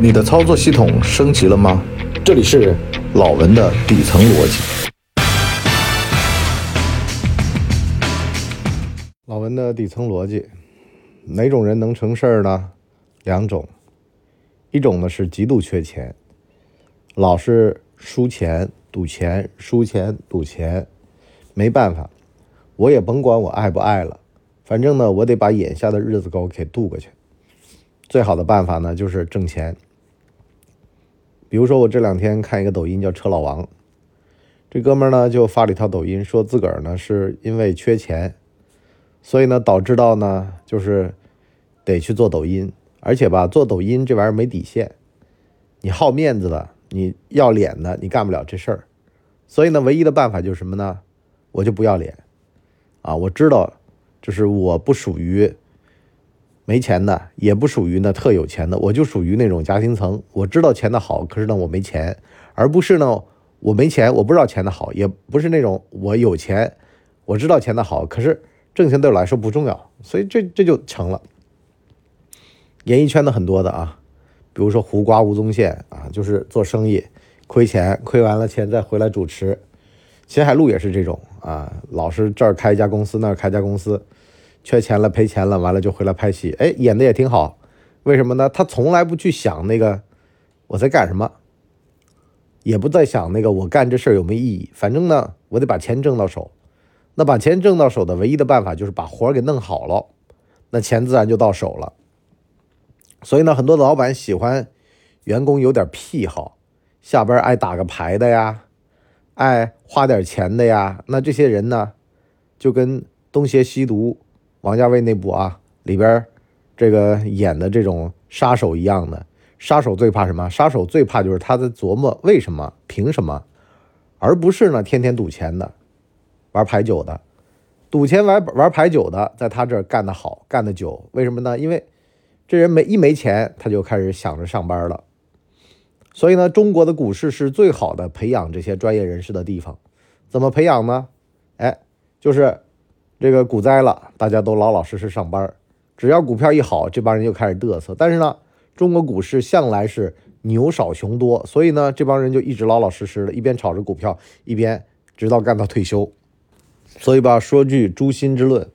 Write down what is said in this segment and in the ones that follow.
你的操作系统升级了吗？这里是老文的底层逻辑。老文的底层逻辑，哪种人能成事儿呢？两种，一种呢是极度缺钱，老是输钱、赌钱、输钱、赌钱，没办法，我也甭管我爱不爱了，反正呢，我得把眼下的日子给我给度过去。最好的办法呢，就是挣钱。比如说，我这两天看一个抖音叫“车老王”，这哥们儿呢就发了一条抖音，说自个儿呢是因为缺钱，所以呢导致到呢就是得去做抖音，而且吧做抖音这玩意儿没底线，你好面子的，你要脸的，你干不了这事儿，所以呢唯一的办法就是什么呢？我就不要脸啊！我知道，就是我不属于。没钱的也不属于那特有钱的，我就属于那种夹心层。我知道钱的好，可是呢我没钱，而不是呢我没钱，我不知道钱的好，也不是那种我有钱，我知道钱的好，可是挣钱对我来说不重要，所以这这就成了。演艺圈的很多的啊，比如说胡瓜、吴宗宪啊，就是做生意亏钱，亏完了钱再回来主持。秦海璐也是这种啊，老是这儿开一家公司，那儿开家公司。缺钱了，赔钱了，完了就回来拍戏，哎，演的也挺好。为什么呢？他从来不去想那个我在干什么，也不在想那个我干这事儿有没有意义。反正呢，我得把钱挣到手。那把钱挣到手的唯一的办法就是把活儿给弄好了，那钱自然就到手了。所以呢，很多老板喜欢员工有点癖好，下班爱打个牌的呀，爱花点钱的呀。那这些人呢，就跟东邪西毒。王家卫那部啊，里边这个演的这种杀手一样的杀手最怕什么？杀手最怕就是他在琢磨为什么、凭什么，而不是呢天天赌钱的、玩牌九的。赌钱玩玩牌九的，在他这儿干得好、干得久，为什么呢？因为这人没一没钱，他就开始想着上班了。所以呢，中国的股市是最好的培养这些专业人士的地方。怎么培养呢？哎，就是。这个股灾了，大家都老老实实上班只要股票一好，这帮人就开始嘚瑟。但是呢，中国股市向来是牛少熊多，所以呢，这帮人就一直老老实实的，一边炒着股票，一边直到干到退休。所以吧，说句诛心之论，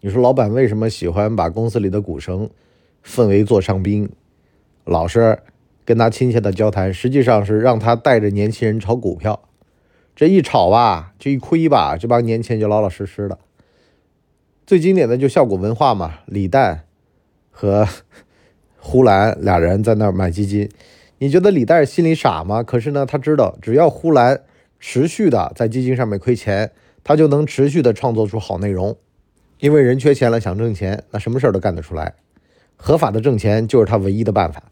你说老板为什么喜欢把公司里的股神分为座上宾，老是跟他亲切的交谈，实际上是让他带着年轻人炒股票。这一炒吧，这一亏吧，这帮年轻人就老老实实的。最经典的就效果文化嘛，李诞和 呼兰俩人在那儿买基金。你觉得李诞心里傻吗？可是呢，他知道只要呼兰持续的在基金上面亏钱，他就能持续的创作出好内容。因为人缺钱了，想挣钱，那什么事儿都干得出来。合法的挣钱就是他唯一的办法。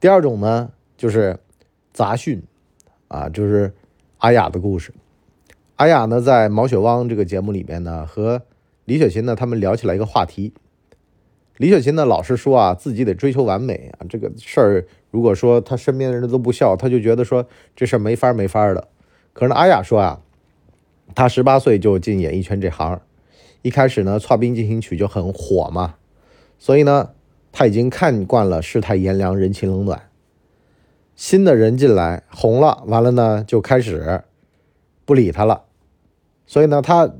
第二种呢，就是杂讯啊，就是阿雅的故事。阿雅呢，在毛血旺这个节目里面呢，和李雪琴呢？他们聊起来一个话题。李雪琴呢，老是说啊，自己得追求完美啊。这个事儿，如果说他身边的人都不笑，他就觉得说这事儿没法儿没法儿的。可是阿雅说啊，她十八岁就进演艺圈这行，一开始呢，《跨兵进行曲》就很火嘛，所以呢，他已经看惯了世态炎凉、人情冷暖。新的人进来红了，完了呢，就开始不理他了。所以呢，他。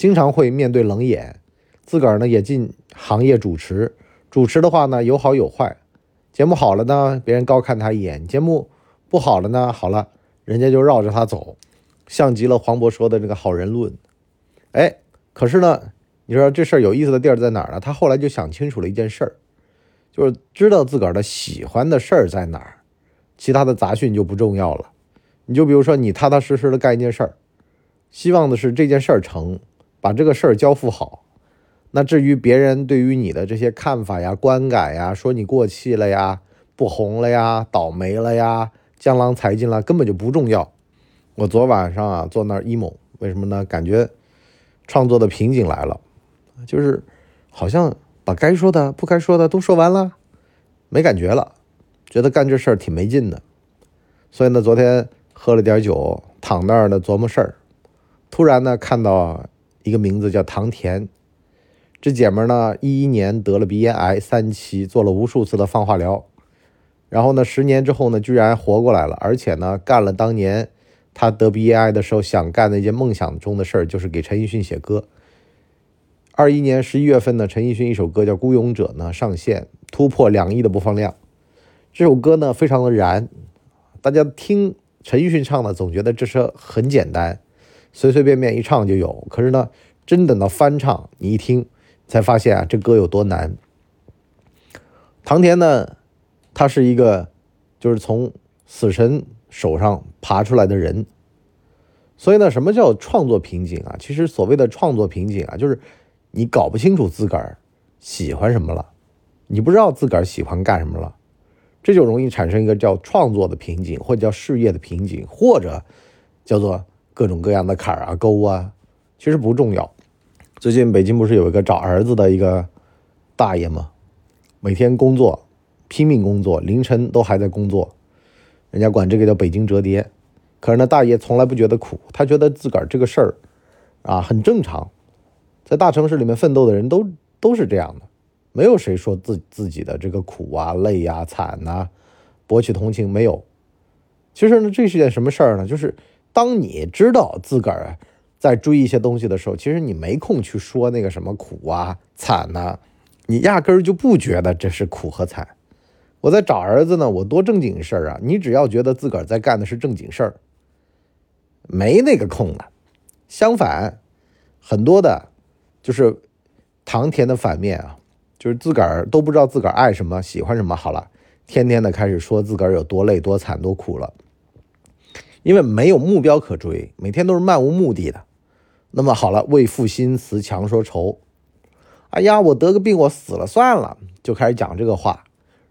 经常会面对冷眼，自个儿呢也进行业主持，主持的话呢有好有坏，节目好了呢，别人高看他一眼；节目不好了呢，好了，人家就绕着他走，像极了黄渤说的那个好人论。哎，可是呢，你说这事儿有意思的地儿在哪儿呢？他后来就想清楚了一件事儿，就是知道自个儿的喜欢的事儿在哪儿，其他的杂讯就不重要了。你就比如说，你踏踏实实的干一件事儿，希望的是这件事儿成。把这个事儿交付好，那至于别人对于你的这些看法呀、观感呀，说你过气了呀、不红了呀、倒霉了呀、江郎才尽了，根本就不重要。我昨晚上啊坐那儿 emo，为什么呢？感觉创作的瓶颈来了，就是好像把该说的、不该说的都说完了，没感觉了，觉得干这事儿挺没劲的。所以呢，昨天喝了点酒，躺那儿呢琢磨事儿，突然呢看到。一个名字叫唐田，这姐们呢，一一年得了鼻咽癌三期，做了无数次的放化疗，然后呢，十年之后呢，居然活过来了，而且呢，干了当年他得鼻咽癌的时候想干那件梦想中的事儿，就是给陈奕迅写歌。二一年十一月份呢，陈奕迅一首歌叫《孤勇者》呢上线，突破两亿的播放量。这首歌呢非常的燃，大家听陈奕迅唱的总觉得这是很简单，随随便便一唱就有。可是呢，真等到翻唱，你一听才发现啊，这歌有多难。唐田呢，他是一个就是从死神手上爬出来的人，所以呢，什么叫创作瓶颈啊？其实所谓的创作瓶颈啊，就是你搞不清楚自个儿喜欢什么了，你不知道自个儿喜欢干什么了。这就容易产生一个叫创作的瓶颈，或者叫事业的瓶颈，或者叫做各种各样的坎儿啊、沟啊，其实不重要。最近北京不是有一个找儿子的一个大爷吗？每天工作，拼命工作，凌晨都还在工作，人家管这个叫北京折叠。可是那大爷从来不觉得苦，他觉得自个儿这个事儿啊很正常，在大城市里面奋斗的人都都是这样的。没有谁说自自己的这个苦啊、累呀、惨呐，博取同情没有。其实呢，这是件什么事儿呢？就是当你知道自个儿在追一些东西的时候，其实你没空去说那个什么苦啊、惨呐，你压根儿就不觉得这是苦和惨。我在找儿子呢，我多正经事儿啊！你只要觉得自个儿在干的是正经事儿，没那个空的。相反，很多的，就是唐田的反面啊。就是自个儿都不知道自个儿爱什么、喜欢什么，好了，天天的开始说自个儿有多累、多惨、多苦了，因为没有目标可追，每天都是漫无目的的。那么好了，为赋新词强说愁。哎呀，我得个病，我死了算了，就开始讲这个话。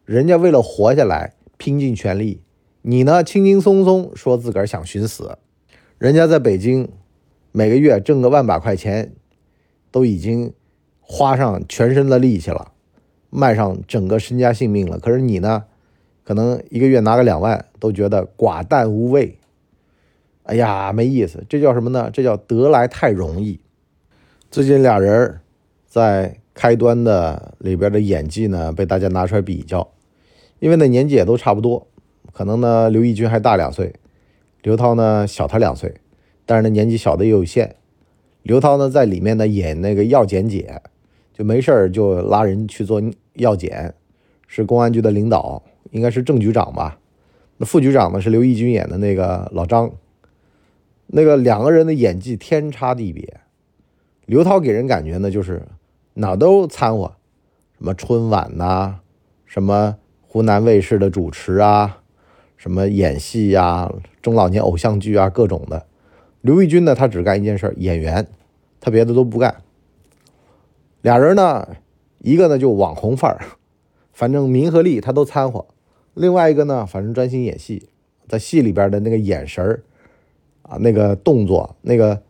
人家为了活下来拼尽全力，你呢轻轻松松说自个儿想寻死。人家在北京每个月挣个万把块钱，都已经。花上全身的力气了，卖上整个身家性命了。可是你呢，可能一个月拿个两万都觉得寡淡无味。哎呀，没意思。这叫什么呢？这叫得来太容易。最近俩人在开端的里边的演技呢，被大家拿出来比较，因为呢年纪也都差不多。可能呢刘奕君还大两岁，刘涛呢小他两岁，但是呢年纪小的也有限。刘涛呢在里面呢演那个药检姐。就没事儿就拉人去做药检，是公安局的领导，应该是郑局长吧？那副局长呢是刘奕君演的那个老张，那个两个人的演技天差地别。刘涛给人感觉呢就是哪都掺和，什么春晚呐，什么湖南卫视的主持啊，什么演戏呀，中老年偶像剧啊，各种的。刘奕君呢他只干一件事，演员，他别的都不干。俩人呢，一个呢就网红范儿，反正名和利他都掺和；另外一个呢，反正专心演戏，在戏里边的那个眼神儿，啊那个动作，那个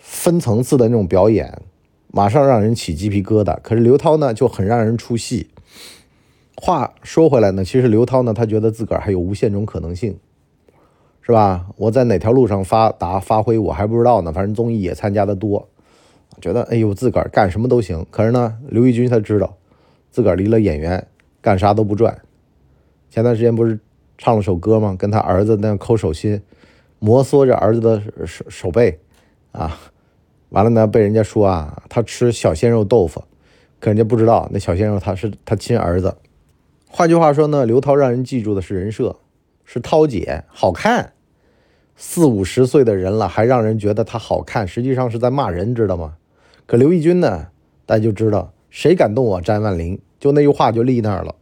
分层次的那种表演，马上让人起鸡皮疙瘩。可是刘涛呢就很让人出戏。话说回来呢，其实刘涛呢，他觉得自个儿还有无限种可能性，是吧？我在哪条路上发达发挥，我还不知道呢。反正综艺也参加的多。觉得哎呦，自个儿干什么都行。可是呢，刘奕君他知道，自个儿离了演员，干啥都不赚。前段时间不是唱了首歌吗？跟他儿子那样抠手心，摩挲着儿子的手手背，啊，完了呢，被人家说啊，他吃小鲜肉豆腐，可人家不知道那小鲜肉他是他亲儿子。换句话说呢，刘涛让人记住的是人设，是涛姐好看。四五十岁的人了，还让人觉得他好看，实际上是在骂人，知道吗？可刘奕君呢？大家就知道，谁敢动我张万林，就那句话就立那儿了。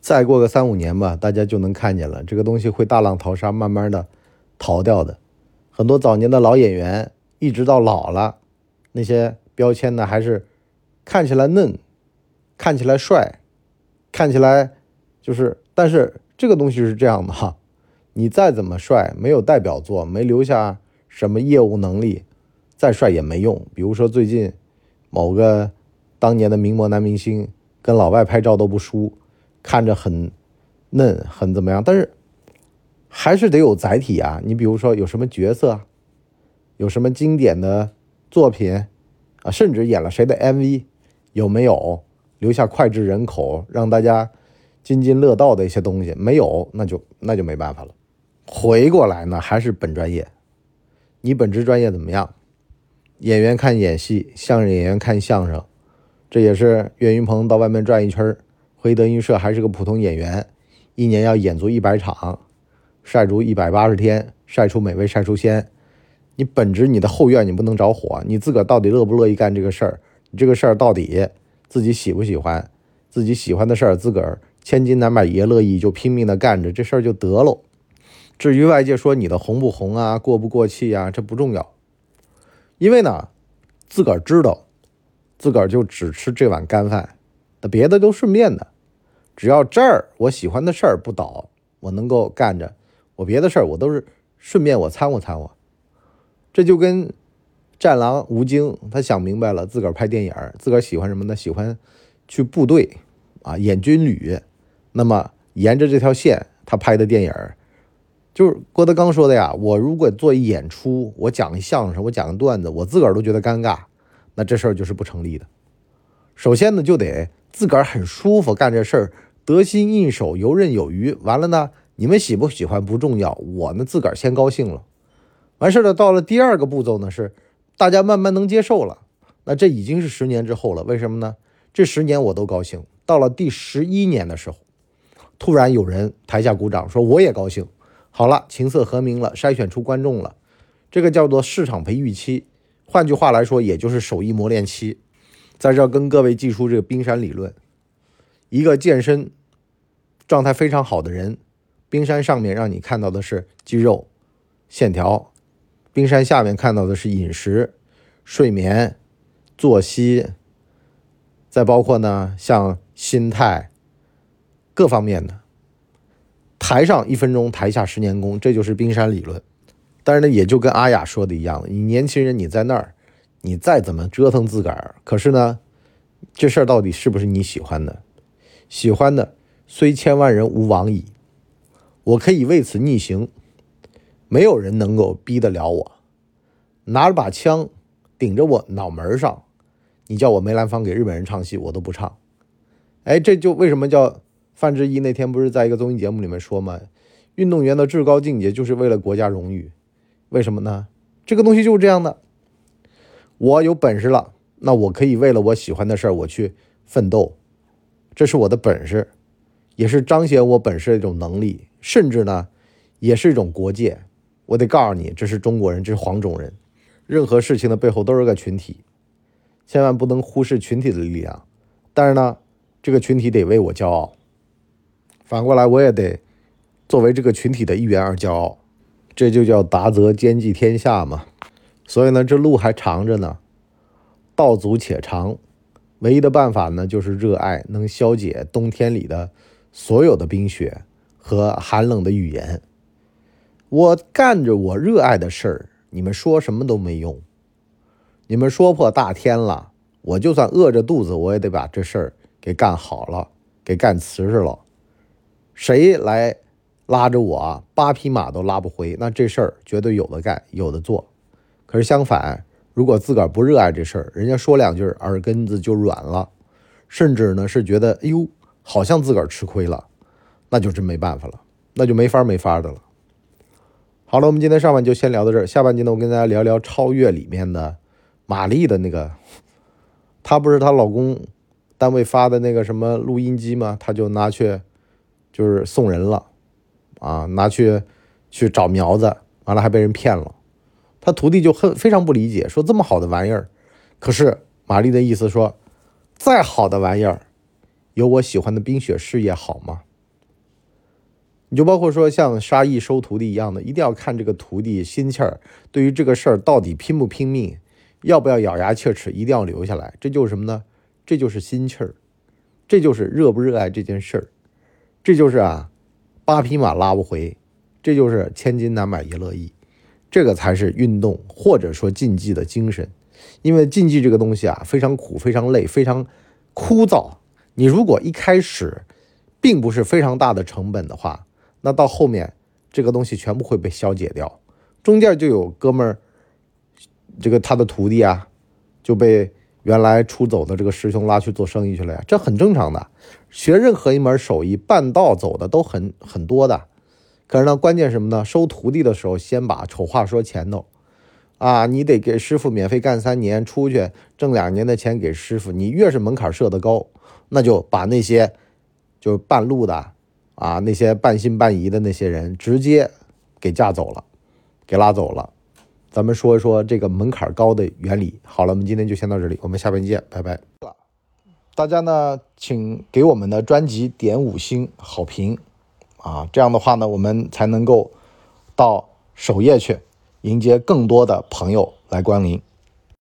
再过个三五年吧，大家就能看见了，这个东西会大浪淘沙，慢慢的逃掉的。很多早年的老演员，一直到老了，那些标签呢，还是看起来嫩，看起来帅，看起来就是，但是这个东西是这样的哈，你再怎么帅，没有代表作，没留下什么业务能力。再帅也没用。比如说最近某个当年的名模男明星，跟老外拍照都不输，看着很嫩，很怎么样？但是还是得有载体啊。你比如说有什么角色，有什么经典的作品啊，甚至演了谁的 MV，有没有留下脍炙人口，让大家津津乐道的一些东西，没有，那就那就没办法了。回过来呢，还是本专业。你本职专业怎么样？演员看演戏，相声演员看相声，这也是岳云鹏到外面转一圈回德云社还是个普通演员，一年要演足一百场，晒足一百八十天，晒出美味，晒出鲜。你本职你的后院你不能着火，你自个儿到底乐不乐意干这个事儿？你这个事儿到底自己喜不喜欢？自己喜欢的事儿，自个儿千金难买爷乐意，就拼命的干着，这事儿就得喽。至于外界说你的红不红啊，过不过气啊，这不重要，因为呢，自个儿知道，自个儿就只吃这碗干饭，那别的都顺便的，只要这儿我喜欢的事儿不倒，我能够干着，我别的事儿我都是顺便我掺和掺和，这就跟战狼吴京他想明白了，自个儿拍电影，自个儿喜欢什么呢？喜欢去部队啊，演军旅，那么沿着这条线他拍的电影。就是郭德纲说的呀，我如果做一演出，我讲相声，我讲个段子，我自个儿都觉得尴尬，那这事儿就是不成立的。首先呢，就得自个儿很舒服干这事儿，得心应手，游刃有余。完了呢，你们喜不喜欢不重要，我呢自个儿先高兴了。完事儿了，到了第二个步骤呢，是大家慢慢能接受了。那这已经是十年之后了，为什么呢？这十年我都高兴。到了第十一年的时候，突然有人台下鼓掌，说我也高兴。好了，琴瑟和鸣了，筛选出观众了，这个叫做市场培育期，换句话来说，也就是手艺磨练期。在这跟各位记出这个冰山理论：一个健身状态非常好的人，冰山上面让你看到的是肌肉线条，冰山下面看到的是饮食、睡眠、作息，再包括呢像心态各方面的。台上一分钟，台下十年功，这就是冰山理论。但是呢，也就跟阿雅说的一样，你年轻人你在那儿，你再怎么折腾自个儿，可是呢，这事儿到底是不是你喜欢的？喜欢的虽千万人吾往矣，我可以为此逆行，没有人能够逼得了我。拿着把枪顶着我脑门上，你叫我梅兰芳给日本人唱戏，我都不唱。哎，这就为什么叫？范志毅那天不是在一个综艺节目里面说吗？运动员的至高境界就是为了国家荣誉。为什么呢？这个东西就是这样的。我有本事了，那我可以为了我喜欢的事儿我去奋斗，这是我的本事，也是彰显我本事的一种能力，甚至呢，也是一种国界。我得告诉你，这是中国人，这是黄种人。任何事情的背后都是个群体，千万不能忽视群体的力量。但是呢，这个群体得为我骄傲。反过来，我也得作为这个群体的一员而骄傲，这就叫达则兼济天下嘛。所以呢，这路还长着呢，道阻且长。唯一的办法呢，就是热爱能消解冬天里的所有的冰雪和寒冷的语言。我干着我热爱的事儿，你们说什么都没用。你们说破大天了，我就算饿着肚子，我也得把这事儿给干好了，给干瓷实了。谁来拉着我，八匹马都拉不回，那这事儿绝对有的干，有的做。可是相反，如果自个儿不热爱这事儿，人家说两句，耳根子就软了，甚至呢是觉得，哎呦，好像自个儿吃亏了，那就真没办法了，那就没法没法的了。好了，我们今天上半就先聊到这儿，下半集呢，我跟大家聊聊《超越》里面的玛丽的那个，她不是她老公单位发的那个什么录音机吗？她就拿去。就是送人了，啊，拿去去找苗子，完了还被人骗了。他徒弟就很非常不理解，说这么好的玩意儿，可是玛丽的意思说，再好的玩意儿，有我喜欢的冰雪事业好吗？你就包括说像沙溢收徒弟一样的，一定要看这个徒弟心气儿，对于这个事儿到底拼不拼命，要不要咬牙切齿，一定要留下来。这就是什么呢？这就是心气儿，这就是热不热爱这件事儿。这就是啊，八匹马拉不回，这就是千金难买爷乐意，这个才是运动或者说竞技的精神。因为竞技这个东西啊，非常苦，非常累，非常枯燥。你如果一开始并不是非常大的成本的话，那到后面这个东西全部会被消解掉。中间就有哥们儿，这个他的徒弟啊，就被原来出走的这个师兄拉去做生意去了呀，这很正常的。学任何一门手艺，半道走的都很很多的。可是呢，关键什么呢？收徒弟的时候，先把丑话说前头，啊，你得给师傅免费干三年，出去挣两年的钱给师傅。你越是门槛设得高，那就把那些就半路的啊，那些半信半疑的那些人，直接给架走了，给拉走了。咱们说一说这个门槛高的原理。好了，我们今天就先到这里，我们下边见，拜拜。大家呢，请给我们的专辑点五星好评。啊，这样的话呢，我们才能够到首页去迎接更多的朋友来光临。